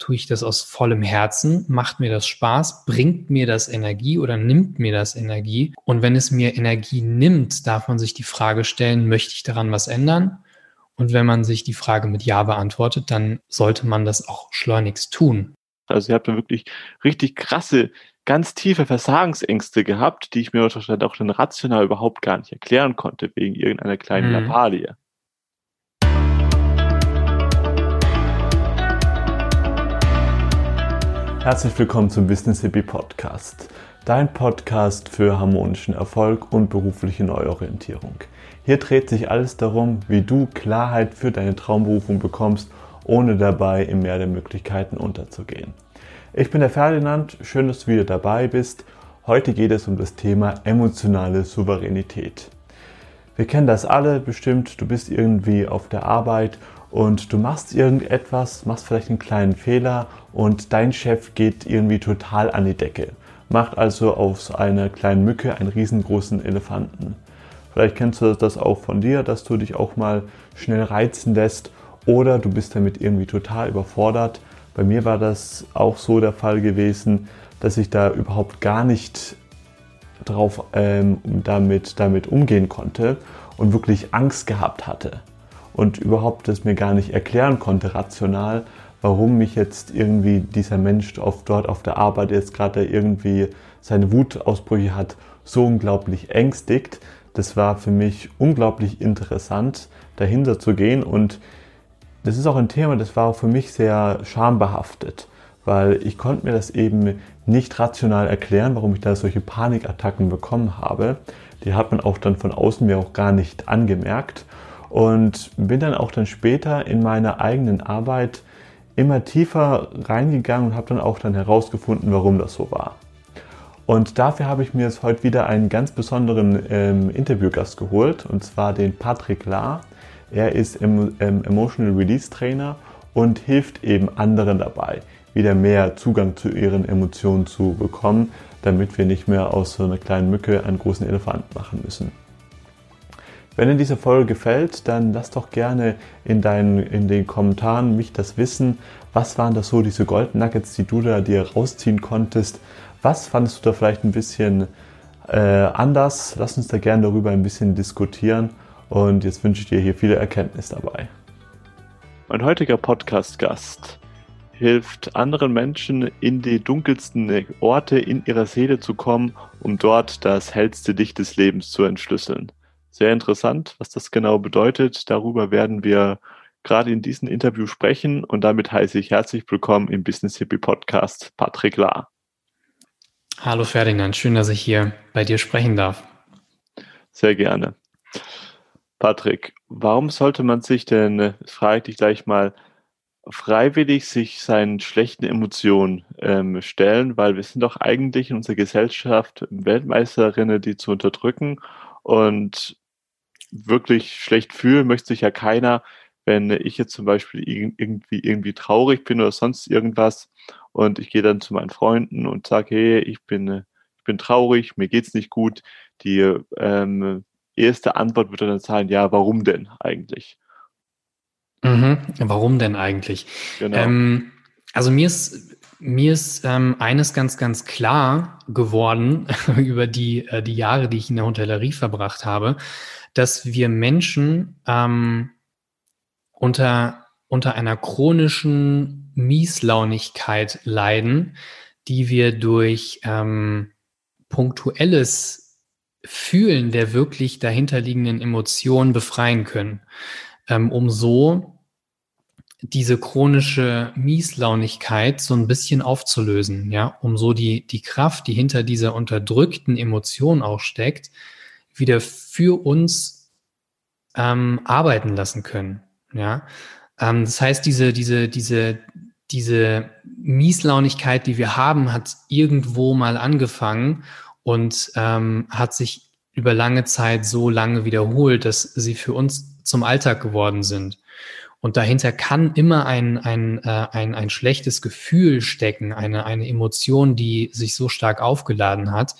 Tue ich das aus vollem Herzen? Macht mir das Spaß? Bringt mir das Energie oder nimmt mir das Energie? Und wenn es mir Energie nimmt, darf man sich die Frage stellen, möchte ich daran was ändern? Und wenn man sich die Frage mit Ja beantwortet, dann sollte man das auch schleunigst tun. Also ihr habt dann wirklich richtig krasse, ganz tiefe Versagensängste gehabt, die ich mir wahrscheinlich auch dann rational überhaupt gar nicht erklären konnte, wegen irgendeiner kleinen mhm. Lappalie. Herzlich willkommen zum Business Hippie Podcast. Dein Podcast für harmonischen Erfolg und berufliche Neuorientierung. Hier dreht sich alles darum, wie du Klarheit für deine Traumberufung bekommst, ohne dabei im Meer der Möglichkeiten unterzugehen. Ich bin der Ferdinand, schön, dass du wieder dabei bist. Heute geht es um das Thema emotionale Souveränität. Wir kennen das alle bestimmt, du bist irgendwie auf der Arbeit und du machst irgendetwas, machst vielleicht einen kleinen Fehler und dein Chef geht irgendwie total an die Decke. Macht also aus einer kleinen Mücke einen riesengroßen Elefanten. Vielleicht kennst du das auch von dir, dass du dich auch mal schnell reizen lässt oder du bist damit irgendwie total überfordert. Bei mir war das auch so der Fall gewesen, dass ich da überhaupt gar nicht drauf ähm, damit, damit umgehen konnte und wirklich Angst gehabt hatte und überhaupt das mir gar nicht erklären konnte, rational, warum mich jetzt irgendwie dieser Mensch auf, dort auf der Arbeit jetzt gerade irgendwie seine Wutausbrüche hat, so unglaublich ängstigt. Das war für mich unglaublich interessant, dahinter zu gehen und das ist auch ein Thema, das war auch für mich sehr schambehaftet, weil ich konnte mir das eben nicht rational erklären, warum ich da solche Panikattacken bekommen habe. Die hat man auch dann von außen mir auch gar nicht angemerkt und bin dann auch dann später in meiner eigenen Arbeit immer tiefer reingegangen und habe dann auch dann herausgefunden, warum das so war. Und dafür habe ich mir jetzt heute wieder einen ganz besonderen ähm, Interviewgast geholt, und zwar den Patrick Lahr. Er ist em ähm, Emotional Release Trainer und hilft eben anderen dabei, wieder mehr Zugang zu ihren Emotionen zu bekommen, damit wir nicht mehr aus so einer kleinen Mücke einen großen Elefant machen müssen. Wenn dir diese Folge gefällt, dann lass doch gerne in, deinen, in den Kommentaren mich das wissen. Was waren das so, diese Gold Nuggets, die du da dir rausziehen konntest? Was fandest du da vielleicht ein bisschen äh, anders? Lass uns da gerne darüber ein bisschen diskutieren. Und jetzt wünsche ich dir hier viele Erkenntnis dabei. Mein heutiger Podcast-Gast hilft anderen Menschen in die dunkelsten Orte in ihrer Seele zu kommen, um dort das hellste Licht des Lebens zu entschlüsseln sehr interessant, was das genau bedeutet. Darüber werden wir gerade in diesem Interview sprechen und damit heiße ich herzlich willkommen im Business Hippie Podcast Patrick Lahr. Hallo Ferdinand, schön, dass ich hier bei dir sprechen darf. Sehr gerne. Patrick, warum sollte man sich denn, frage ich dich gleich mal, freiwillig sich seinen schlechten Emotionen ähm, stellen, weil wir sind doch eigentlich in unserer Gesellschaft Weltmeisterinnen, die zu unterdrücken und wirklich schlecht fühlen möchte sich ja keiner, wenn ich jetzt zum Beispiel irgendwie, irgendwie traurig bin oder sonst irgendwas und ich gehe dann zu meinen Freunden und sage, hey, ich bin, ich bin traurig, mir geht's nicht gut. Die ähm, erste Antwort wird dann sein, ja, warum denn eigentlich? Mhm, warum denn eigentlich? Genau. Ähm, also mir ist mir ist ähm, eines ganz, ganz klar geworden über die, äh, die Jahre, die ich in der Hotellerie verbracht habe dass wir Menschen ähm, unter, unter einer chronischen Mieslaunigkeit leiden, die wir durch ähm, punktuelles Fühlen der wirklich dahinterliegenden Emotionen befreien können, ähm, um so diese chronische Mieslaunigkeit so ein bisschen aufzulösen, ja, um so die, die Kraft, die hinter dieser unterdrückten Emotion auch steckt, wieder für uns ähm, arbeiten lassen können. Ja, ähm, das heißt, diese, diese, diese, diese Mieslaunigkeit, die wir haben, hat irgendwo mal angefangen und ähm, hat sich über lange Zeit so lange wiederholt, dass sie für uns zum Alltag geworden sind. Und dahinter kann immer ein, ein, äh, ein, ein schlechtes Gefühl stecken, eine, eine Emotion, die sich so stark aufgeladen hat,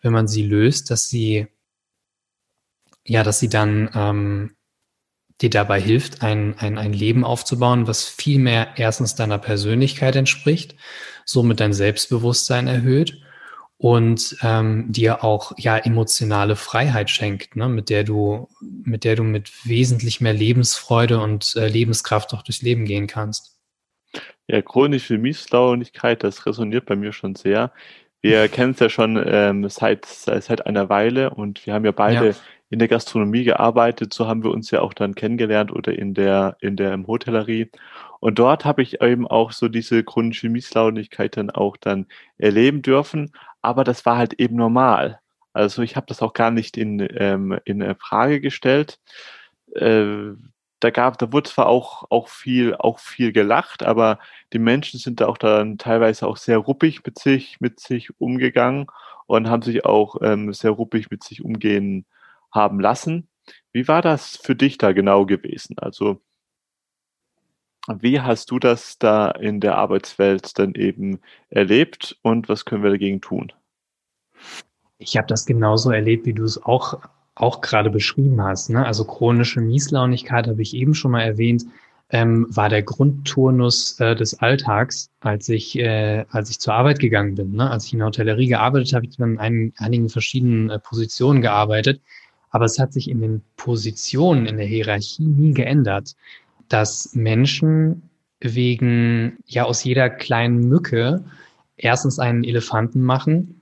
wenn man sie löst, dass sie ja, dass sie dann ähm, dir dabei hilft, ein, ein, ein Leben aufzubauen, was viel mehr erstens deiner Persönlichkeit entspricht, somit dein Selbstbewusstsein erhöht und ähm, dir auch ja emotionale Freiheit schenkt, ne, mit der du, mit der du mit wesentlich mehr Lebensfreude und äh, Lebenskraft auch durchs Leben gehen kannst. Ja, chronische Mieslaunigkeit, das resoniert bei mir schon sehr. Wir kennen es ja schon ähm, seit, seit einer Weile und wir haben ja beide ja. in der Gastronomie gearbeitet. So haben wir uns ja auch dann kennengelernt oder in der, in der Hotellerie. Und dort habe ich eben auch so diese chronische Mieslaunigkeit dann auch dann erleben dürfen aber das war halt eben normal. Also ich habe das auch gar nicht in, ähm, in Frage gestellt. Äh, da gab, da wurde zwar auch, auch viel, auch viel gelacht, aber die Menschen sind da auch dann teilweise auch sehr ruppig mit sich, mit sich umgegangen und haben sich auch ähm, sehr ruppig mit sich umgehen haben lassen. Wie war das für dich da genau gewesen? Also, wie hast du das da in der Arbeitswelt dann eben erlebt und was können wir dagegen tun? Ich habe das genauso erlebt, wie du es auch, auch gerade beschrieben hast. Ne? Also chronische Mieslaunigkeit habe ich eben schon mal erwähnt, ähm, war der Grundturnus äh, des Alltags, als ich, äh, als ich zur Arbeit gegangen bin. Ne? Als ich in der Hotellerie gearbeitet habe, ich dann in einigen, einigen verschiedenen äh, Positionen gearbeitet. Aber es hat sich in den Positionen in der Hierarchie nie geändert dass Menschen wegen, ja, aus jeder kleinen Mücke erstens einen Elefanten machen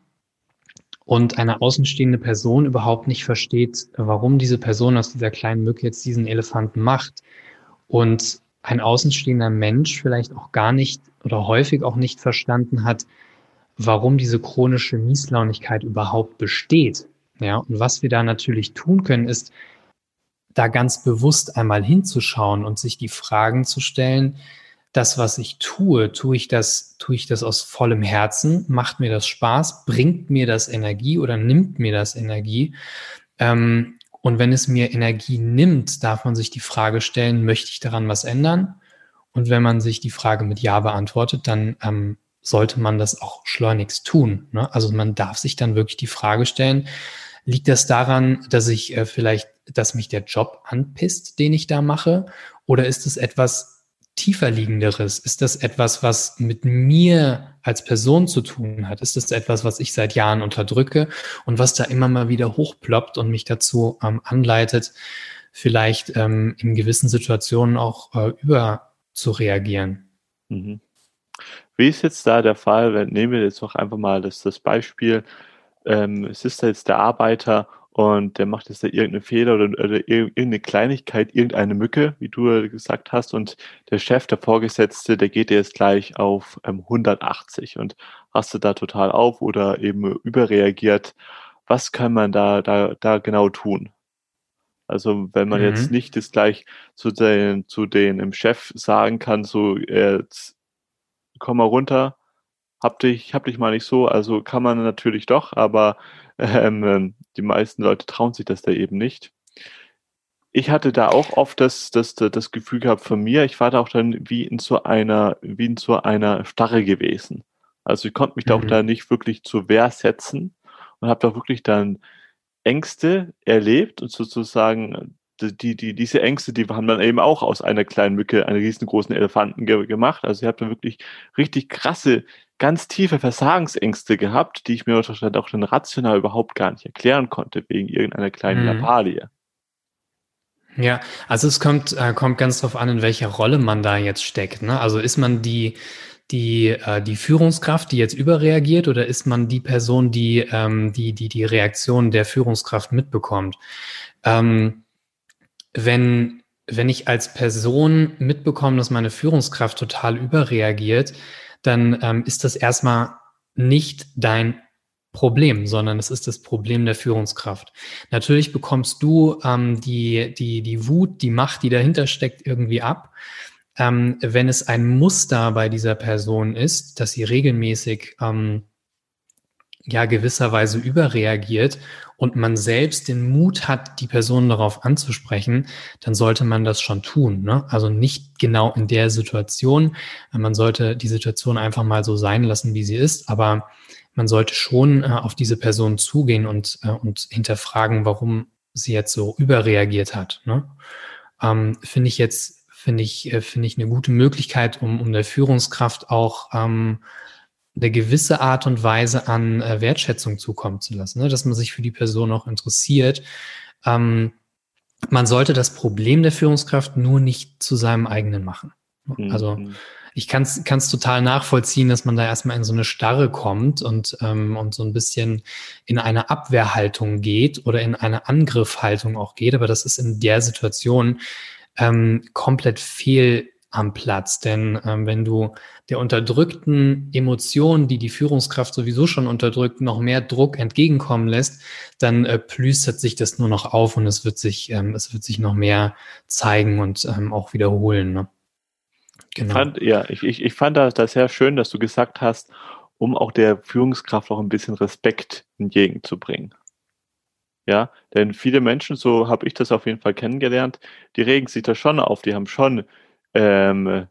und eine außenstehende Person überhaupt nicht versteht, warum diese Person aus dieser kleinen Mücke jetzt diesen Elefanten macht. Und ein außenstehender Mensch vielleicht auch gar nicht oder häufig auch nicht verstanden hat, warum diese chronische Mieslaunigkeit überhaupt besteht. Ja, und was wir da natürlich tun können, ist, da ganz bewusst einmal hinzuschauen und sich die Fragen zu stellen, das, was ich tue, tue ich das, tue ich das aus vollem Herzen? Macht mir das Spaß? Bringt mir das Energie oder nimmt mir das Energie? Ähm, und wenn es mir Energie nimmt, darf man sich die Frage stellen, möchte ich daran was ändern? Und wenn man sich die Frage mit Ja beantwortet, dann ähm, sollte man das auch schleunigst tun. Ne? Also man darf sich dann wirklich die Frage stellen, liegt das daran, dass ich äh, vielleicht dass mich der Job anpisst, den ich da mache? Oder ist es etwas tiefer liegenderes? Ist das etwas, was mit mir als Person zu tun hat? Ist das etwas, was ich seit Jahren unterdrücke und was da immer mal wieder hochploppt und mich dazu ähm, anleitet, vielleicht ähm, in gewissen Situationen auch äh, über zu reagieren? Mhm. Wie ist jetzt da der Fall, nehmen wir jetzt noch einfach mal das, das Beispiel, ähm, es ist jetzt der Arbeiter und der macht jetzt da irgendeinen Fehler oder, oder, irgendeine Kleinigkeit, irgendeine Mücke, wie du gesagt hast, und der Chef, der Vorgesetzte, der geht jetzt gleich auf ähm, 180 und rastet da total auf oder eben überreagiert. Was kann man da, da, da genau tun? Also wenn man mhm. jetzt nicht das gleich zu den, zu den im Chef sagen kann, so jetzt komm mal runter, hab dich, hab dich mal nicht so, also kann man natürlich doch, aber ähm, ähm, die meisten Leute trauen sich das da eben nicht. Ich hatte da auch oft das, das, das Gefühl gehabt von mir, ich war da auch dann wie in so einer, wie in so einer Starre gewesen. Also ich konnte mich mhm. da auch da nicht wirklich zur Wehr setzen und habe da wirklich dann Ängste erlebt und sozusagen die, die, diese Ängste, die haben dann eben auch aus einer kleinen Mücke einen riesengroßen Elefanten ge gemacht. Also ich habe da wirklich richtig krasse ganz tiefe Versagensängste gehabt, die ich mir auch dann rational überhaupt gar nicht erklären konnte, wegen irgendeiner kleinen mhm. Lappalie. Ja, also es kommt, äh, kommt ganz drauf an, in welcher Rolle man da jetzt steckt. Ne? Also ist man die, die, äh, die Führungskraft, die jetzt überreagiert, oder ist man die Person, die ähm, die, die, die Reaktion der Führungskraft mitbekommt? Ähm, wenn, wenn ich als Person mitbekomme, dass meine Führungskraft total überreagiert, dann ähm, ist das erstmal nicht dein Problem, sondern es ist das Problem der Führungskraft. Natürlich bekommst du ähm, die, die, die Wut, die Macht, die dahinter steckt, irgendwie ab. Ähm, wenn es ein Muster bei dieser Person ist, dass sie regelmäßig ähm, ja gewisserweise überreagiert und man selbst den Mut hat, die Person darauf anzusprechen, dann sollte man das schon tun. Ne? Also nicht genau in der Situation. Man sollte die Situation einfach mal so sein lassen, wie sie ist, aber man sollte schon äh, auf diese Person zugehen und, äh, und hinterfragen, warum sie jetzt so überreagiert hat. Ne? ähm, finde ich jetzt, finde ich, äh, finde ich eine gute Möglichkeit, um, um der Führungskraft auch ähm, eine gewisse Art und Weise an äh, Wertschätzung zukommen zu lassen, ne? dass man sich für die Person auch interessiert. Ähm, man sollte das Problem der Führungskraft nur nicht zu seinem eigenen machen. Also mhm ich kann es total nachvollziehen, dass man da erstmal in so eine Starre kommt und, ähm, und so ein bisschen in eine Abwehrhaltung geht oder in eine Angriffhaltung auch geht. Aber das ist in der Situation ähm, komplett fehl am Platz. Denn ähm, wenn du der unterdrückten Emotionen, die die Führungskraft sowieso schon unterdrückt, noch mehr Druck entgegenkommen lässt, dann äh, plüstert sich das nur noch auf und es wird sich, ähm, es wird sich noch mehr zeigen und ähm, auch wiederholen. Ne? Genau. Fand, ja, ich, ich, ich fand das, das sehr schön, dass du gesagt hast, um auch der Führungskraft auch ein bisschen Respekt entgegenzubringen. Ja, denn viele Menschen, so habe ich das auf jeden Fall kennengelernt, die regen sich da schon auf, die haben schon ähm,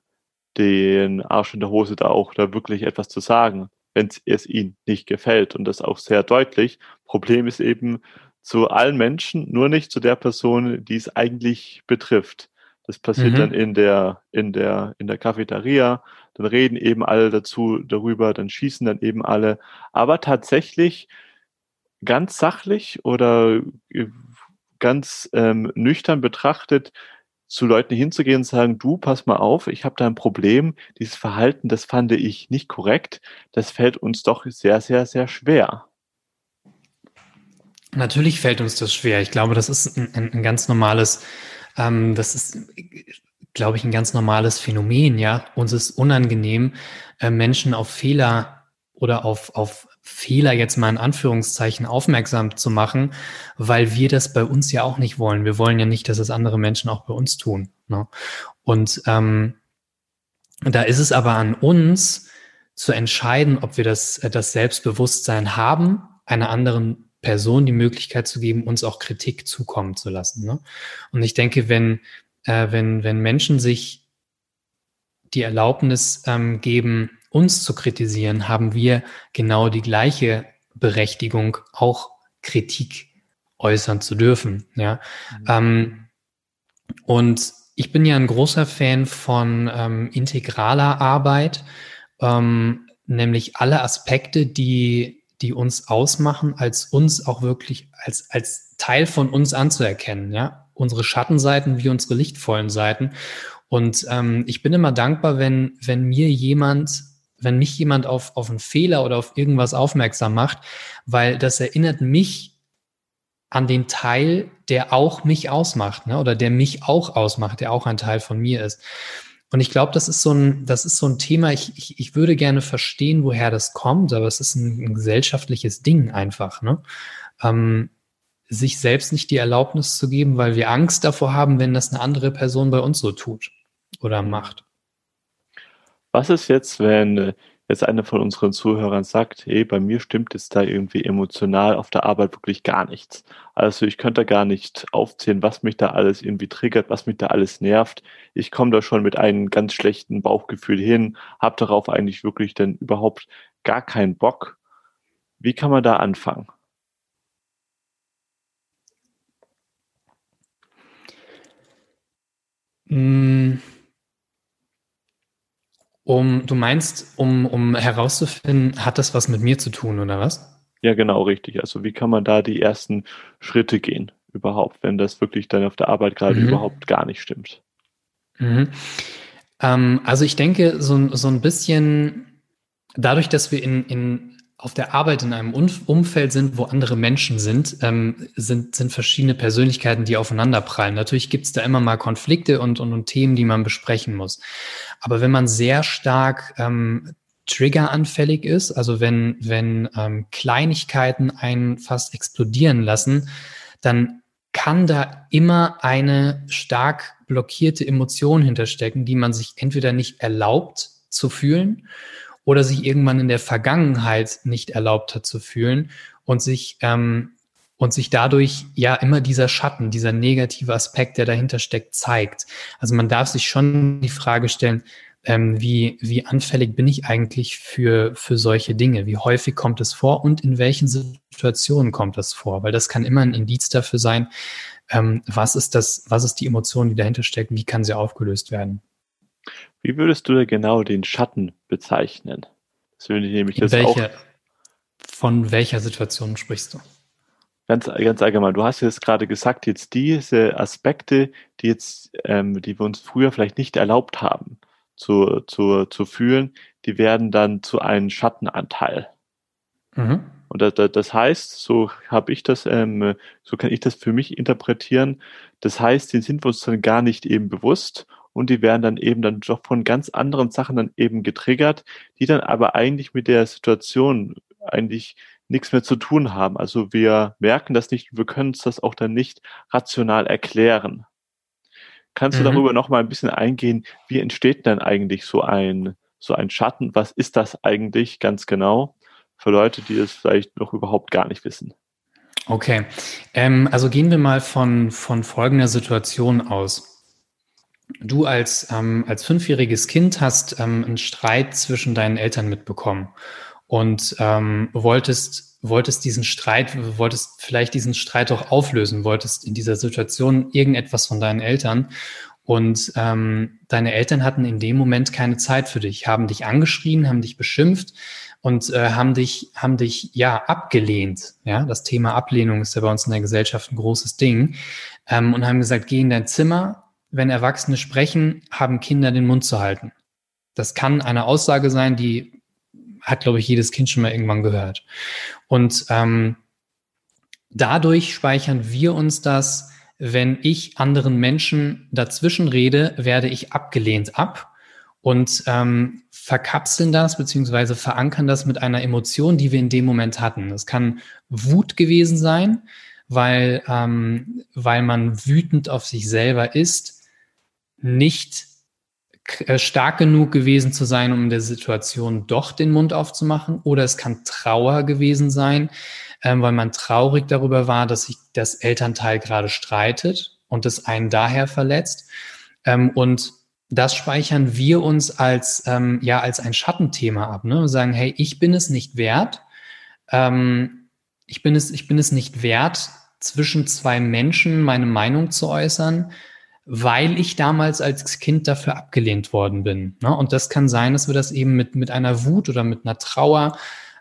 den Arsch in der Hose da auch da wirklich etwas zu sagen, wenn es ihnen nicht gefällt und das auch sehr deutlich. Problem ist eben zu allen Menschen, nur nicht zu der Person, die es eigentlich betrifft. Das passiert mhm. dann in der, in der, in der Cafeteria. Dann reden eben alle dazu, darüber, dann schießen dann eben alle. Aber tatsächlich ganz sachlich oder äh, ganz ähm, nüchtern betrachtet, zu Leuten hinzugehen und sagen, du, pass mal auf, ich habe da ein Problem, dieses Verhalten, das fand ich nicht korrekt, das fällt uns doch sehr, sehr, sehr schwer. Natürlich fällt uns das schwer. Ich glaube, das ist ein, ein ganz normales ähm, das ist, glaube ich, ein ganz normales Phänomen, ja. Uns ist unangenehm, äh, Menschen auf Fehler oder auf, auf Fehler jetzt mal in Anführungszeichen aufmerksam zu machen, weil wir das bei uns ja auch nicht wollen. Wir wollen ja nicht, dass es andere Menschen auch bei uns tun. Ne? Und ähm, da ist es aber an uns zu entscheiden, ob wir das, äh, das Selbstbewusstsein haben, einer anderen Person die Möglichkeit zu geben, uns auch Kritik zukommen zu lassen. Ne? Und ich denke, wenn, äh, wenn, wenn Menschen sich die Erlaubnis ähm, geben, uns zu kritisieren, haben wir genau die gleiche Berechtigung, auch Kritik äußern zu dürfen. Ja? Mhm. Ähm, und ich bin ja ein großer Fan von ähm, integraler Arbeit, ähm, nämlich alle Aspekte, die die uns ausmachen, als uns auch wirklich als, als Teil von uns anzuerkennen, ja. Unsere Schattenseiten wie unsere lichtvollen Seiten. Und ähm, ich bin immer dankbar, wenn, wenn mir jemand, wenn mich jemand auf, auf einen Fehler oder auf irgendwas aufmerksam macht, weil das erinnert mich an den Teil, der auch mich ausmacht, ne? oder der mich auch ausmacht, der auch ein Teil von mir ist. Und ich glaube, das ist so ein, das ist so ein Thema, ich, ich, ich würde gerne verstehen, woher das kommt, aber es ist ein, ein gesellschaftliches Ding einfach, ne? Ähm, sich selbst nicht die Erlaubnis zu geben, weil wir Angst davor haben, wenn das eine andere Person bei uns so tut oder macht. Was ist jetzt, wenn äh, jetzt einer von unseren Zuhörern sagt, hey, bei mir stimmt es da irgendwie emotional auf der Arbeit wirklich gar nichts. Also ich könnte da gar nicht aufzählen, was mich da alles irgendwie triggert, was mich da alles nervt. Ich komme da schon mit einem ganz schlechten Bauchgefühl hin, habe darauf eigentlich wirklich dann überhaupt gar keinen Bock. Wie kann man da anfangen? Mmh. Um, du meinst, um, um herauszufinden, hat das was mit mir zu tun oder was? Ja, genau, richtig. Also wie kann man da die ersten Schritte gehen überhaupt, wenn das wirklich dann auf der Arbeit gerade mhm. überhaupt gar nicht stimmt? Mhm. Ähm, also ich denke, so, so ein bisschen dadurch, dass wir in, in auf der Arbeit in einem Umfeld sind, wo andere Menschen sind, ähm, sind, sind verschiedene Persönlichkeiten, die aufeinanderprallen. Natürlich gibt es da immer mal Konflikte und, und, und, Themen, die man besprechen muss. Aber wenn man sehr stark ähm, triggeranfällig ist, also wenn, wenn ähm, Kleinigkeiten einen fast explodieren lassen, dann kann da immer eine stark blockierte Emotion hinterstecken, die man sich entweder nicht erlaubt zu fühlen oder sich irgendwann in der Vergangenheit nicht erlaubt hat zu fühlen und sich ähm, und sich dadurch ja immer dieser Schatten, dieser negative Aspekt, der dahinter steckt, zeigt. Also man darf sich schon die Frage stellen, ähm, wie, wie anfällig bin ich eigentlich für, für solche Dinge? Wie häufig kommt es vor und in welchen Situationen kommt das vor? Weil das kann immer ein Indiz dafür sein, ähm, was ist das, was ist die Emotion, die dahinter steckt, wie kann sie aufgelöst werden? Wie würdest du da genau den Schatten bezeichnen? Das würde ich nämlich welche, auch. Von welcher Situation sprichst du? Ganz, ganz allgemein. Du hast jetzt gerade gesagt, jetzt diese Aspekte, die jetzt, ähm, die wir uns früher vielleicht nicht erlaubt haben zu, zu, zu fühlen, die werden dann zu einem Schattenanteil. Mhm. Und das, das heißt, so habe ich das, ähm, so kann ich das für mich interpretieren. Das heißt, den sind wir uns dann gar nicht eben bewusst und die werden dann eben dann doch von ganz anderen Sachen dann eben getriggert, die dann aber eigentlich mit der Situation eigentlich nichts mehr zu tun haben. Also wir merken das nicht, wir können uns das auch dann nicht rational erklären. Kannst mhm. du darüber noch mal ein bisschen eingehen, wie entsteht denn eigentlich so ein, so ein Schatten? Was ist das eigentlich ganz genau für Leute, die es vielleicht noch überhaupt gar nicht wissen? Okay, ähm, also gehen wir mal von, von folgender Situation aus. Du als, ähm, als fünfjähriges Kind hast ähm, einen Streit zwischen deinen Eltern mitbekommen und ähm, wolltest, wolltest diesen Streit, wolltest vielleicht diesen Streit auch auflösen, wolltest in dieser Situation irgendetwas von deinen Eltern und ähm, deine Eltern hatten in dem Moment keine Zeit für dich, haben dich angeschrien, haben dich beschimpft und äh, haben dich, haben dich ja abgelehnt. Ja, das Thema Ablehnung ist ja bei uns in der Gesellschaft ein großes Ding ähm, und haben gesagt, geh in dein Zimmer, wenn Erwachsene sprechen, haben Kinder den Mund zu halten. Das kann eine Aussage sein, die hat, glaube ich, jedes Kind schon mal irgendwann gehört. Und ähm, dadurch speichern wir uns das, wenn ich anderen Menschen dazwischen rede, werde ich abgelehnt ab und ähm, verkapseln das beziehungsweise verankern das mit einer Emotion, die wir in dem Moment hatten. Das kann Wut gewesen sein, weil, ähm, weil man wütend auf sich selber ist nicht äh, stark genug gewesen zu sein, um in der Situation doch den Mund aufzumachen. Oder es kann Trauer gewesen sein, ähm, weil man traurig darüber war, dass sich das Elternteil gerade streitet und es einen daher verletzt. Ähm, und das speichern wir uns als, ähm, ja, als ein Schattenthema ab. Ne? Wir sagen, hey, ich bin es nicht wert. Ähm, ich bin es, ich bin es nicht wert, zwischen zwei Menschen meine Meinung zu äußern weil ich damals als Kind dafür abgelehnt worden bin. Ne? Und das kann sein, dass wir das eben mit, mit einer Wut oder mit einer Trauer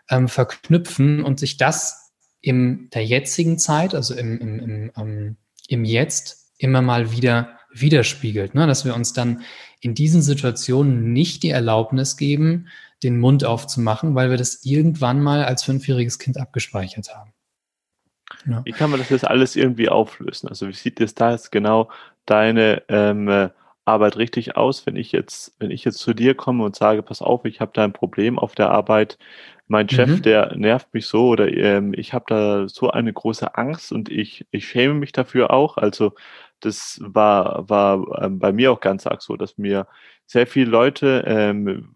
ähm, verknüpfen und sich das in der jetzigen Zeit, also im, im, im, ähm, im Jetzt, immer mal wieder widerspiegelt. Ne? Dass wir uns dann in diesen Situationen nicht die Erlaubnis geben, den Mund aufzumachen, weil wir das irgendwann mal als fünfjähriges Kind abgespeichert haben. Ja. Wie kann man das jetzt alles irgendwie auflösen? Also wie sieht das da jetzt genau deine ähm, Arbeit richtig aus, wenn ich jetzt, wenn ich jetzt zu dir komme und sage, pass auf, ich habe da ein Problem auf der Arbeit, mein Chef, mhm. der nervt mich so oder ähm, ich habe da so eine große Angst und ich, ich schäme mich dafür auch. Also das war, war ähm, bei mir auch ganz arg so, dass mir sehr viele Leute, ähm,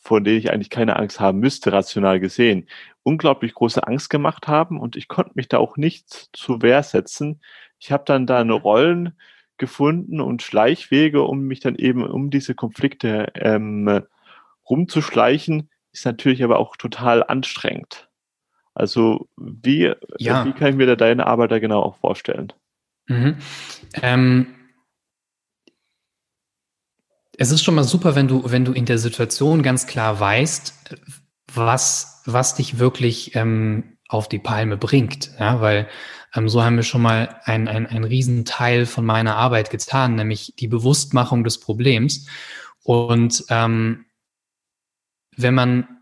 von denen ich eigentlich keine Angst haben müsste, rational gesehen, unglaublich große Angst gemacht haben und ich konnte mich da auch nicht zu Wehr setzen, ich habe dann da eine Rollen gefunden und Schleichwege, um mich dann eben um diese Konflikte ähm, rumzuschleichen, ist natürlich aber auch total anstrengend. Also wie, ja. wie kann ich mir da deine Arbeit da genau auch vorstellen? Mhm. Ähm, es ist schon mal super, wenn du, wenn du in der Situation ganz klar weißt, was, was dich wirklich ähm, auf die Palme bringt. Ja, weil ähm, so haben wir schon mal ein, ein, ein Riesenteil von meiner Arbeit getan, nämlich die Bewusstmachung des Problems. Und ähm, wenn man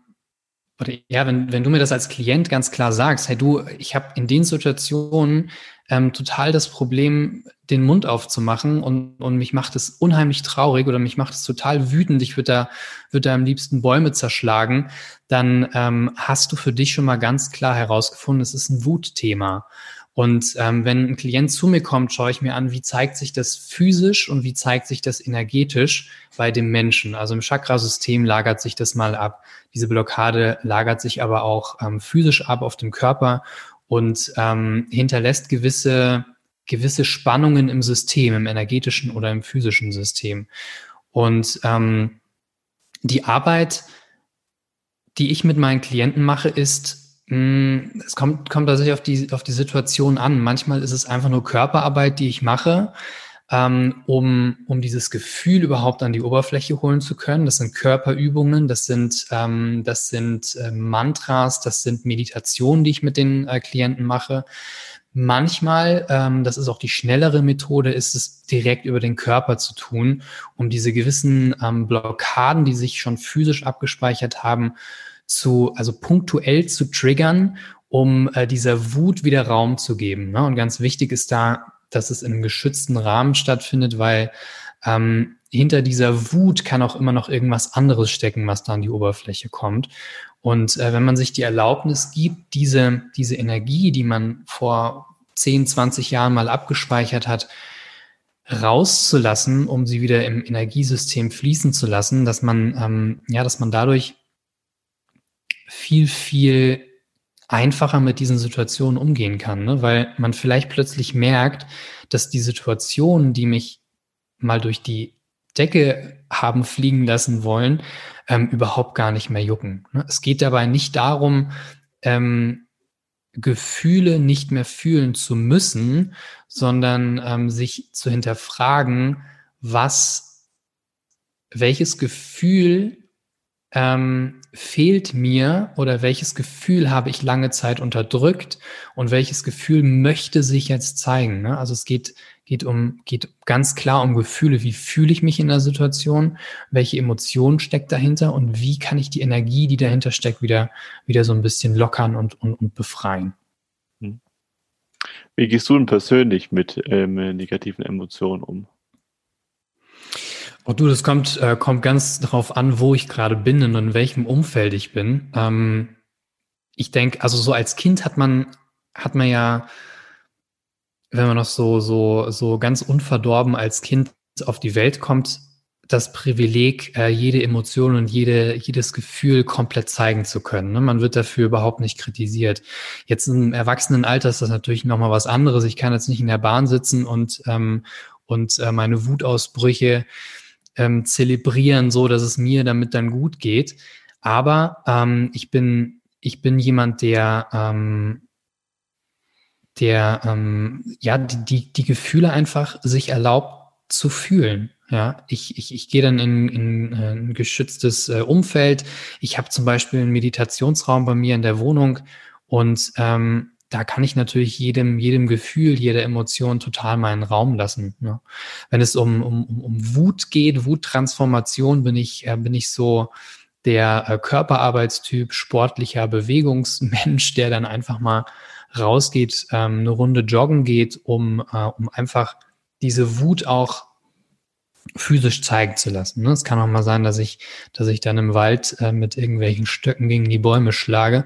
oder ja, wenn, wenn du mir das als Klient ganz klar sagst, hey du, ich habe in den Situationen ähm, total das Problem, den Mund aufzumachen und, und mich macht es unheimlich traurig oder mich macht es total wütend, ich würde da, würd da am liebsten Bäume zerschlagen, dann ähm, hast du für dich schon mal ganz klar herausgefunden, es ist ein Wutthema. Und ähm, wenn ein Klient zu mir kommt, schaue ich mir an, wie zeigt sich das physisch und wie zeigt sich das energetisch bei dem Menschen. Also im Chakrasystem lagert sich das mal ab. Diese Blockade lagert sich aber auch ähm, physisch ab auf dem Körper und ähm, hinterlässt gewisse, gewisse Spannungen im System, im energetischen oder im physischen System. Und ähm, die Arbeit, die ich mit meinen Klienten mache, ist es kommt, kommt tatsächlich auf die, auf die Situation an. Manchmal ist es einfach nur Körperarbeit, die ich mache, ähm, um, um dieses Gefühl überhaupt an die Oberfläche holen zu können. Das sind Körperübungen, das sind, ähm, das sind äh, Mantras, das sind Meditationen, die ich mit den äh, Klienten mache. Manchmal, ähm, das ist auch die schnellere Methode, ist es direkt über den Körper zu tun, um diese gewissen ähm, Blockaden, die sich schon physisch abgespeichert haben, zu, also punktuell zu triggern, um äh, dieser Wut wieder Raum zu geben. Ne? Und ganz wichtig ist da, dass es in einem geschützten Rahmen stattfindet, weil ähm, hinter dieser Wut kann auch immer noch irgendwas anderes stecken, was da an die Oberfläche kommt. Und äh, wenn man sich die Erlaubnis gibt, diese, diese Energie, die man vor 10, 20 Jahren mal abgespeichert hat, rauszulassen, um sie wieder im Energiesystem fließen zu lassen, dass man, ähm, ja, dass man dadurch viel, viel einfacher mit diesen Situationen umgehen kann, ne? weil man vielleicht plötzlich merkt, dass die Situationen, die mich mal durch die Decke haben fliegen lassen wollen, ähm, überhaupt gar nicht mehr jucken. Ne? Es geht dabei nicht darum, ähm, Gefühle nicht mehr fühlen zu müssen, sondern ähm, sich zu hinterfragen, was, welches Gefühl ähm, fehlt mir oder welches Gefühl habe ich lange Zeit unterdrückt und welches Gefühl möchte sich jetzt zeigen. Ne? Also es geht, geht um, geht ganz klar um Gefühle. Wie fühle ich mich in der Situation? Welche Emotion steckt dahinter? Und wie kann ich die Energie, die dahinter steckt, wieder, wieder so ein bisschen lockern und, und, und befreien? Hm. Wie gehst du denn persönlich mit ähm, negativen Emotionen um? Oh du, das kommt, äh, kommt ganz darauf an, wo ich gerade bin und in welchem Umfeld ich bin. Ähm, ich denke, also so als Kind hat man, hat man ja, wenn man noch so, so, so ganz unverdorben als Kind auf die Welt kommt, das Privileg, äh, jede Emotion und jede, jedes Gefühl komplett zeigen zu können. Ne? Man wird dafür überhaupt nicht kritisiert. Jetzt im Erwachsenenalter ist das natürlich nochmal was anderes. Ich kann jetzt nicht in der Bahn sitzen und, ähm, und äh, meine Wutausbrüche ähm, zelebrieren, so dass es mir damit dann gut geht. Aber ähm, ich bin, ich bin jemand, der, ähm, der ähm, ja die, die, die Gefühle einfach sich erlaubt zu fühlen. Ja, ich, ich, ich gehe dann in, in äh, ein geschütztes äh, Umfeld. Ich habe zum Beispiel einen Meditationsraum bei mir in der Wohnung und ähm, da kann ich natürlich jedem, jedem Gefühl, jeder Emotion total meinen Raum lassen. Ne? Wenn es um, um, um Wut geht, Wuttransformation, bin ich, äh, bin ich so der äh, Körperarbeitstyp, sportlicher Bewegungsmensch, der dann einfach mal rausgeht, ähm, eine Runde joggen geht, um, äh, um einfach diese Wut auch physisch zeigen zu lassen. Ne? Es kann auch mal sein, dass ich, dass ich dann im Wald äh, mit irgendwelchen Stöcken gegen die Bäume schlage,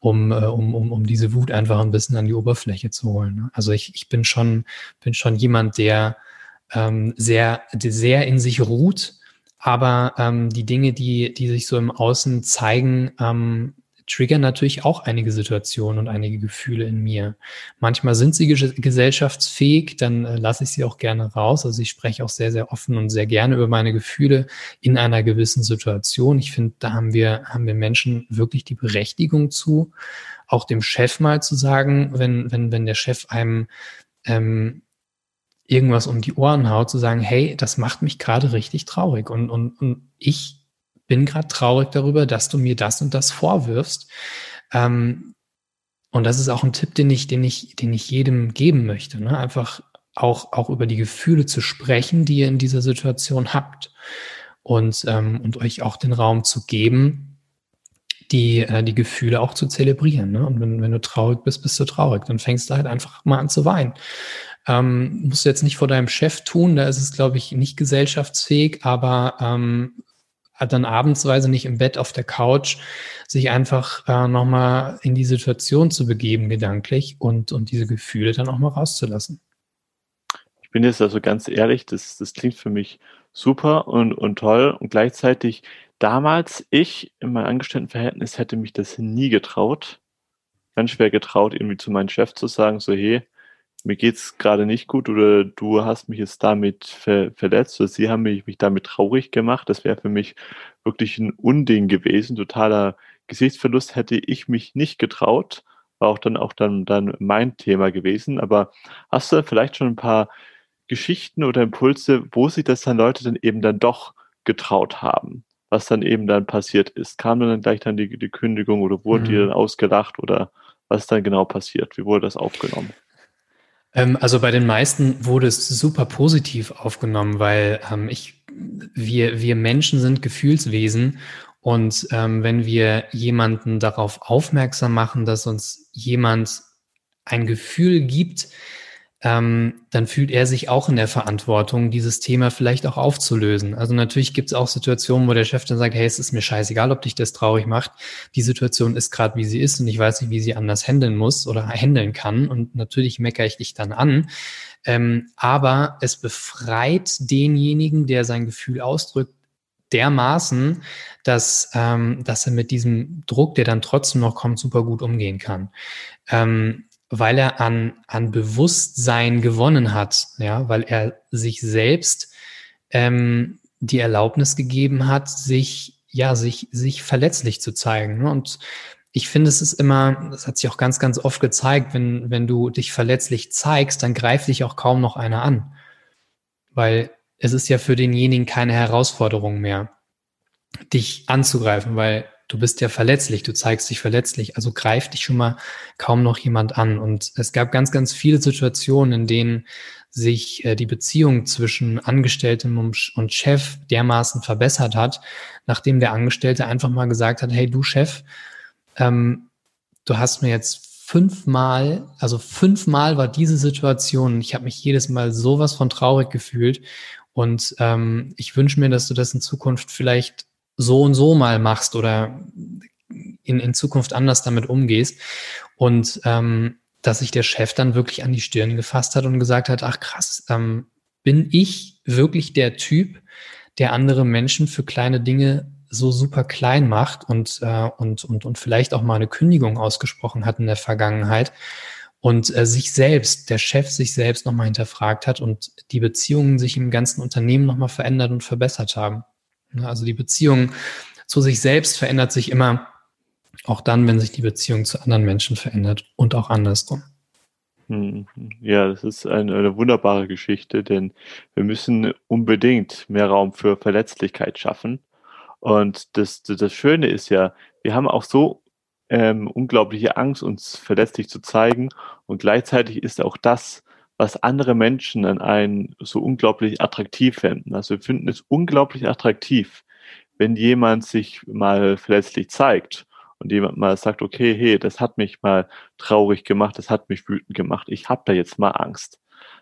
um, äh, um, um, um diese Wut einfach ein bisschen an die Oberfläche zu holen. Ne? Also ich, ich bin schon, bin schon jemand, der ähm, sehr, sehr in sich ruht, aber ähm, die Dinge, die, die sich so im Außen zeigen, ähm, triggern natürlich auch einige Situationen und einige Gefühle in mir. Manchmal sind sie gesellschaftsfähig, dann äh, lasse ich sie auch gerne raus. Also ich spreche auch sehr, sehr offen und sehr gerne über meine Gefühle in einer gewissen Situation. Ich finde, da haben wir, haben wir Menschen wirklich die Berechtigung zu, auch dem Chef mal zu sagen, wenn, wenn, wenn der Chef einem ähm, irgendwas um die Ohren haut, zu sagen, hey, das macht mich gerade richtig traurig und, und, und ich bin gerade traurig darüber, dass du mir das und das vorwirfst. Ähm, und das ist auch ein Tipp, den ich, den ich, den ich jedem geben möchte. Ne? Einfach auch, auch über die Gefühle zu sprechen, die ihr in dieser Situation habt. Und, ähm, und euch auch den Raum zu geben, die, äh, die Gefühle auch zu zelebrieren. Ne? Und wenn, wenn du traurig bist, bist du traurig. Dann fängst du halt einfach mal an zu weinen. Ähm, musst du jetzt nicht vor deinem Chef tun, da ist es, glaube ich, nicht gesellschaftsfähig, aber ähm, dann abendsweise nicht im Bett auf der Couch, sich einfach äh, nochmal in die Situation zu begeben, gedanklich und, und diese Gefühle dann auch mal rauszulassen. Ich bin jetzt also ganz ehrlich, das, das klingt für mich super und, und toll und gleichzeitig damals, ich in meinem Angestelltenverhältnis hätte mich das nie getraut, ganz schwer getraut, irgendwie zu meinem Chef zu sagen, so hey, mir geht's gerade nicht gut oder du hast mich jetzt damit ver verletzt oder sie haben mich, mich damit traurig gemacht. Das wäre für mich wirklich ein Unding gewesen, totaler Gesichtsverlust hätte ich mich nicht getraut. War auch dann auch dann, dann mein Thema gewesen. Aber hast du vielleicht schon ein paar Geschichten oder Impulse, wo sich das dann Leute dann eben dann doch getraut haben? Was dann eben dann passiert ist? Kam dann gleich dann die, die Kündigung oder wurde mhm. die dann ausgelacht oder was dann genau passiert? Wie wurde das aufgenommen? Ähm, also bei den meisten wurde es super positiv aufgenommen, weil ähm, ich, wir, wir Menschen sind Gefühlswesen und ähm, wenn wir jemanden darauf aufmerksam machen, dass uns jemand ein Gefühl gibt, ähm, dann fühlt er sich auch in der Verantwortung, dieses Thema vielleicht auch aufzulösen. Also natürlich gibt es auch Situationen, wo der Chef dann sagt, hey, es ist mir scheißegal, ob dich das traurig macht. Die Situation ist gerade, wie sie ist und ich weiß nicht, wie sie anders handeln muss oder handeln kann. Und natürlich meckere ich dich dann an. Ähm, aber es befreit denjenigen, der sein Gefühl ausdrückt, dermaßen, dass, ähm, dass er mit diesem Druck, der dann trotzdem noch kommt, super gut umgehen kann. Ähm, weil er an, an Bewusstsein gewonnen hat, ja, weil er sich selbst ähm, die Erlaubnis gegeben hat, sich, ja, sich, sich verletzlich zu zeigen. Ne? Und ich finde, es ist immer, das hat sich auch ganz, ganz oft gezeigt, wenn, wenn du dich verletzlich zeigst, dann greift dich auch kaum noch einer an. Weil es ist ja für denjenigen keine Herausforderung mehr, dich anzugreifen, weil du bist ja verletzlich, du zeigst dich verletzlich, also greift dich schon mal kaum noch jemand an. Und es gab ganz, ganz viele Situationen, in denen sich äh, die Beziehung zwischen Angestelltem und Chef dermaßen verbessert hat, nachdem der Angestellte einfach mal gesagt hat, hey du Chef, ähm, du hast mir jetzt fünfmal, also fünfmal war diese Situation, ich habe mich jedes Mal sowas von traurig gefühlt. Und ähm, ich wünsche mir, dass du das in Zukunft vielleicht so und so mal machst oder in, in Zukunft anders damit umgehst. Und ähm, dass sich der Chef dann wirklich an die Stirn gefasst hat und gesagt hat, ach krass, ähm, bin ich wirklich der Typ, der andere Menschen für kleine Dinge so super klein macht und, äh, und, und, und vielleicht auch mal eine Kündigung ausgesprochen hat in der Vergangenheit und äh, sich selbst, der Chef sich selbst nochmal hinterfragt hat und die Beziehungen sich im ganzen Unternehmen nochmal verändert und verbessert haben. Ne, also die Beziehung zu sich selbst verändert sich immer, auch dann, wenn sich die Beziehung zu anderen Menschen verändert und auch andersrum. Hm, ja, das ist eine, eine, wunderbare Geschichte, denn wir müssen unbedingt mehr Raum für Verletzlichkeit schaffen. Und das, das Schöne ist ja, wir haben auch so ähm, unglaubliche Angst, uns verletzlich zu zeigen. Und gleichzeitig ist auch das, was andere Menschen an einen so unglaublich attraktiv finden. Also wir finden es unglaublich attraktiv, wenn jemand sich mal verletzlich zeigt und jemand mal sagt, okay, hey, das hat mich mal traurig gemacht, das hat mich wütend gemacht, ich habe da jetzt mal Angst.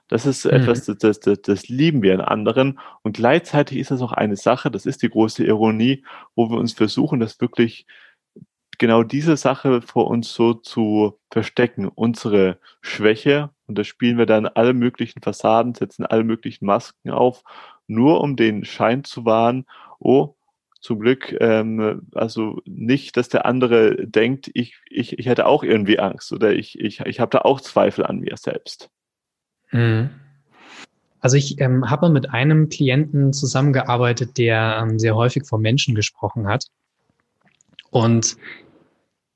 Das ist mhm. etwas, das, das, das lieben wir in anderen. Und gleichzeitig ist das auch eine Sache, das ist die große Ironie, wo wir uns versuchen, das wirklich genau diese Sache vor uns so zu verstecken, unsere Schwäche. Und da spielen wir dann alle möglichen Fassaden, setzen alle möglichen Masken auf, nur um den Schein zu wahren, oh, zum Glück, ähm, also nicht, dass der andere denkt, ich, ich, ich hätte auch irgendwie Angst oder ich, ich, ich habe da auch Zweifel an mir selbst. Mhm. Also ich ähm, habe mit einem Klienten zusammengearbeitet, der ähm, sehr häufig vor Menschen gesprochen hat. Und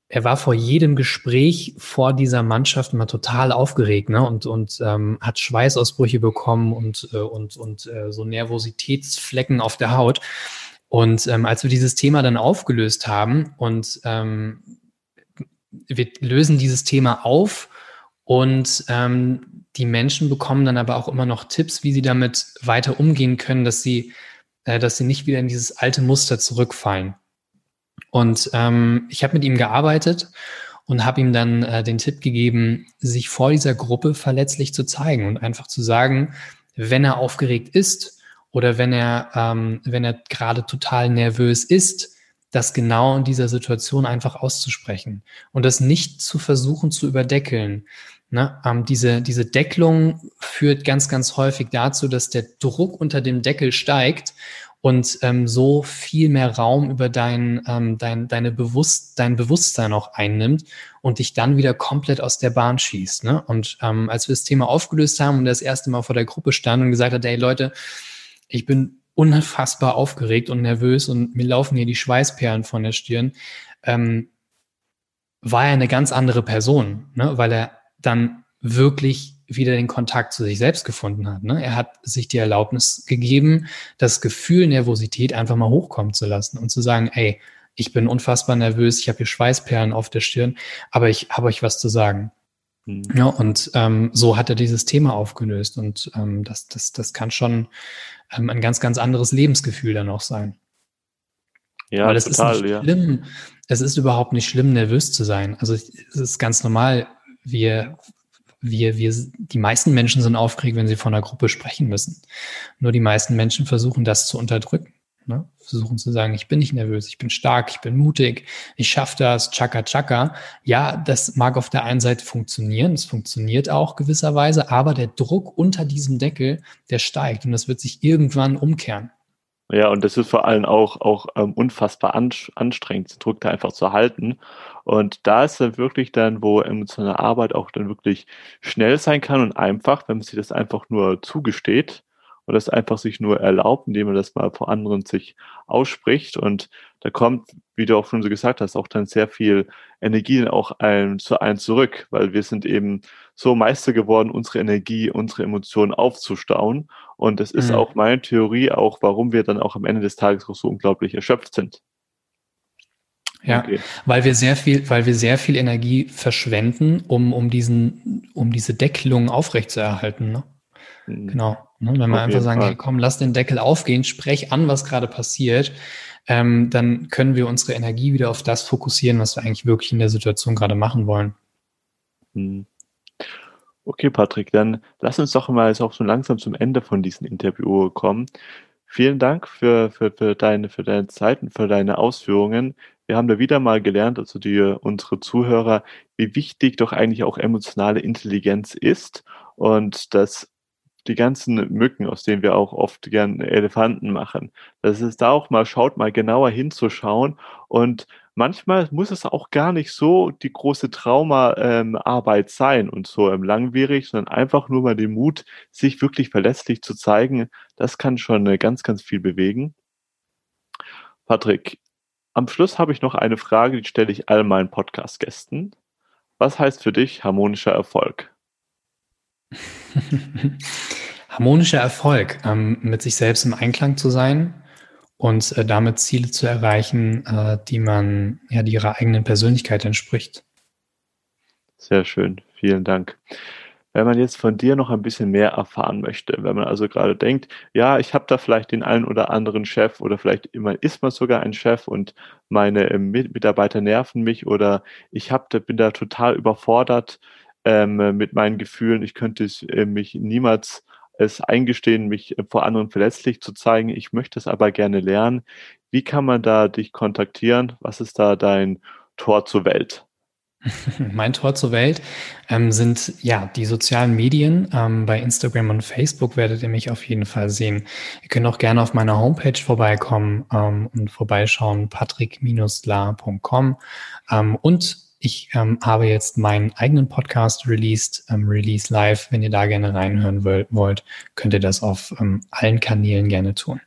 er war vor jedem Gespräch vor dieser Mannschaft immer total aufgeregt ne? und, und ähm, hat Schweißausbrüche bekommen und, äh, und, und äh, so Nervositätsflecken auf der Haut. Und ähm, als wir dieses Thema dann aufgelöst haben und ähm, wir lösen dieses Thema auf und ähm, die Menschen bekommen dann aber auch immer noch Tipps, wie sie damit weiter umgehen können, dass sie, äh, dass sie nicht wieder in dieses alte Muster zurückfallen. Und ähm, ich habe mit ihm gearbeitet und habe ihm dann äh, den Tipp gegeben, sich vor dieser Gruppe verletzlich zu zeigen und einfach zu sagen, wenn er aufgeregt ist oder wenn er, ähm, wenn er gerade total nervös ist, das genau in dieser Situation einfach auszusprechen und das nicht zu versuchen zu überdeckeln. Ne? Ähm, diese, diese Deckelung führt ganz, ganz häufig dazu, dass der Druck unter dem Deckel steigt und ähm, so viel mehr Raum über dein, ähm, dein, deine Bewusst, dein Bewusstsein auch einnimmt und dich dann wieder komplett aus der Bahn schießt. Ne? Und ähm, als wir das Thema aufgelöst haben und das erste Mal vor der Gruppe standen und gesagt hat, hey Leute, ich bin unfassbar aufgeregt und nervös und mir laufen hier die Schweißperlen von der Stirn, ähm, war er eine ganz andere Person, ne? weil er dann wirklich wieder den Kontakt zu sich selbst gefunden hat. Ne? Er hat sich die Erlaubnis gegeben, das Gefühl Nervosität einfach mal hochkommen zu lassen und zu sagen, ey, ich bin unfassbar nervös, ich habe hier Schweißperlen auf der Stirn, aber ich habe euch was zu sagen. Mhm. Ja, und ähm, so hat er dieses Thema aufgelöst und ähm, das, das, das kann schon ähm, ein ganz, ganz anderes Lebensgefühl dann auch sein. Ja, Weil es total, ist nicht ja. schlimm, es ist überhaupt nicht schlimm, nervös zu sein. Also es ist ganz normal. Wir wir, wir, die meisten Menschen sind aufgeregt, wenn sie von einer Gruppe sprechen müssen. Nur die meisten Menschen versuchen das zu unterdrücken. Ne? Versuchen zu sagen, ich bin nicht nervös, ich bin stark, ich bin mutig, ich schaffe das, chaka chaka. Ja, das mag auf der einen Seite funktionieren, es funktioniert auch gewisserweise, aber der Druck unter diesem Deckel, der steigt und das wird sich irgendwann umkehren. Ja, und das ist vor allem auch, auch ähm, unfassbar anstrengend, den Druck da einfach zu halten. Und da ist dann wirklich dann, wo emotionale Arbeit auch dann wirklich schnell sein kann und einfach, wenn man sich das einfach nur zugesteht und das einfach sich nur erlaubt, indem man das mal vor anderen sich ausspricht. Und da kommt, wie du auch schon so gesagt hast, auch dann sehr viel Energie auch ein, zu einem zurück, weil wir sind eben so Meister geworden, unsere Energie, unsere Emotionen aufzustauen. Und das ist mhm. auch meine Theorie, auch warum wir dann auch am Ende des Tages auch so unglaublich erschöpft sind. Ja, okay. weil wir sehr viel, weil wir sehr viel Energie verschwenden, um, um diesen, um diese Deckelung aufrechtzuerhalten. Ne? Mhm. Genau. Ne? Wenn wir einfach sagen, hey, komm, lass den Deckel aufgehen, sprech an, was gerade passiert, ähm, dann können wir unsere Energie wieder auf das fokussieren, was wir eigentlich wirklich in der Situation gerade machen wollen. Mhm. Okay, Patrick, dann lass uns doch mal jetzt auch so langsam zum Ende von diesem Interview kommen. Vielen Dank für, für, für, deine, für deine Zeit und für deine Ausführungen. Wir haben da wieder mal gelernt, also die, unsere Zuhörer, wie wichtig doch eigentlich auch emotionale Intelligenz ist und dass die ganzen Mücken, aus denen wir auch oft gern Elefanten machen, dass es da auch mal schaut, mal genauer hinzuschauen und manchmal muss es auch gar nicht so die große Traumaarbeit ähm, sein und so ähm, langwierig, sondern einfach nur mal den Mut, sich wirklich verlässlich zu zeigen. Das kann schon äh, ganz, ganz viel bewegen. Patrick, am Schluss habe ich noch eine Frage, die stelle ich all meinen Podcast-Gästen. Was heißt für dich harmonischer Erfolg? harmonischer Erfolg, ähm, mit sich selbst im Einklang zu sein, und äh, damit Ziele zu erreichen, äh, die man, ja, die ihrer eigenen Persönlichkeit entspricht. Sehr schön, vielen Dank. Wenn man jetzt von dir noch ein bisschen mehr erfahren möchte, wenn man also gerade denkt, ja, ich habe da vielleicht den einen oder anderen Chef oder vielleicht immer ist man sogar ein Chef und meine äh, Mitarbeiter nerven mich oder ich hab, bin da total überfordert ähm, mit meinen Gefühlen, ich könnte äh, mich niemals es eingestehen, mich äh, vor anderen verletzlich zu zeigen. Ich möchte es aber gerne lernen. Wie kann man da dich kontaktieren? Was ist da dein Tor zur Welt? Mein Tor zur Welt ähm, sind ja die sozialen Medien. Ähm, bei Instagram und Facebook werdet ihr mich auf jeden Fall sehen. Ihr könnt auch gerne auf meiner Homepage vorbeikommen ähm, und vorbeischauen, patrick-la.com. Ähm, und ich ähm, habe jetzt meinen eigenen Podcast released, ähm, Release Live. Wenn ihr da gerne reinhören wollt, könnt ihr das auf ähm, allen Kanälen gerne tun.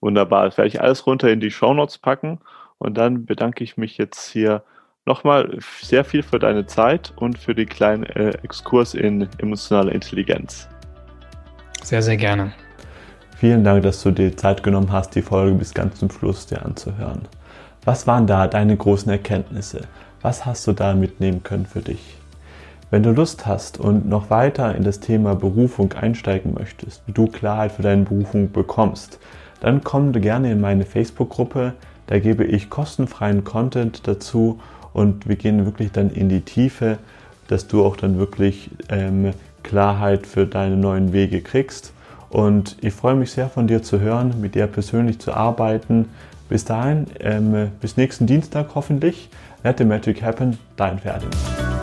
Wunderbar. Das werde ich alles runter in die Show Notes packen. Und dann bedanke ich mich jetzt hier nochmal sehr viel für deine Zeit und für den kleinen äh, Exkurs in emotionale Intelligenz. Sehr, sehr gerne. Vielen Dank, dass du dir Zeit genommen hast, die Folge bis ganz zum Schluss dir anzuhören. Was waren da deine großen Erkenntnisse? Was hast du da mitnehmen können für dich? Wenn du Lust hast und noch weiter in das Thema Berufung einsteigen möchtest, wie du Klarheit für deine Berufung bekommst, dann komm gerne in meine Facebook-Gruppe. Da gebe ich kostenfreien Content dazu und wir gehen wirklich dann in die Tiefe, dass du auch dann wirklich ähm, Klarheit für deine neuen Wege kriegst. Und ich freue mich sehr von dir zu hören, mit dir persönlich zu arbeiten. Bis dahin, ähm, bis nächsten Dienstag hoffentlich. Let the magic happen, dein Ferdinand.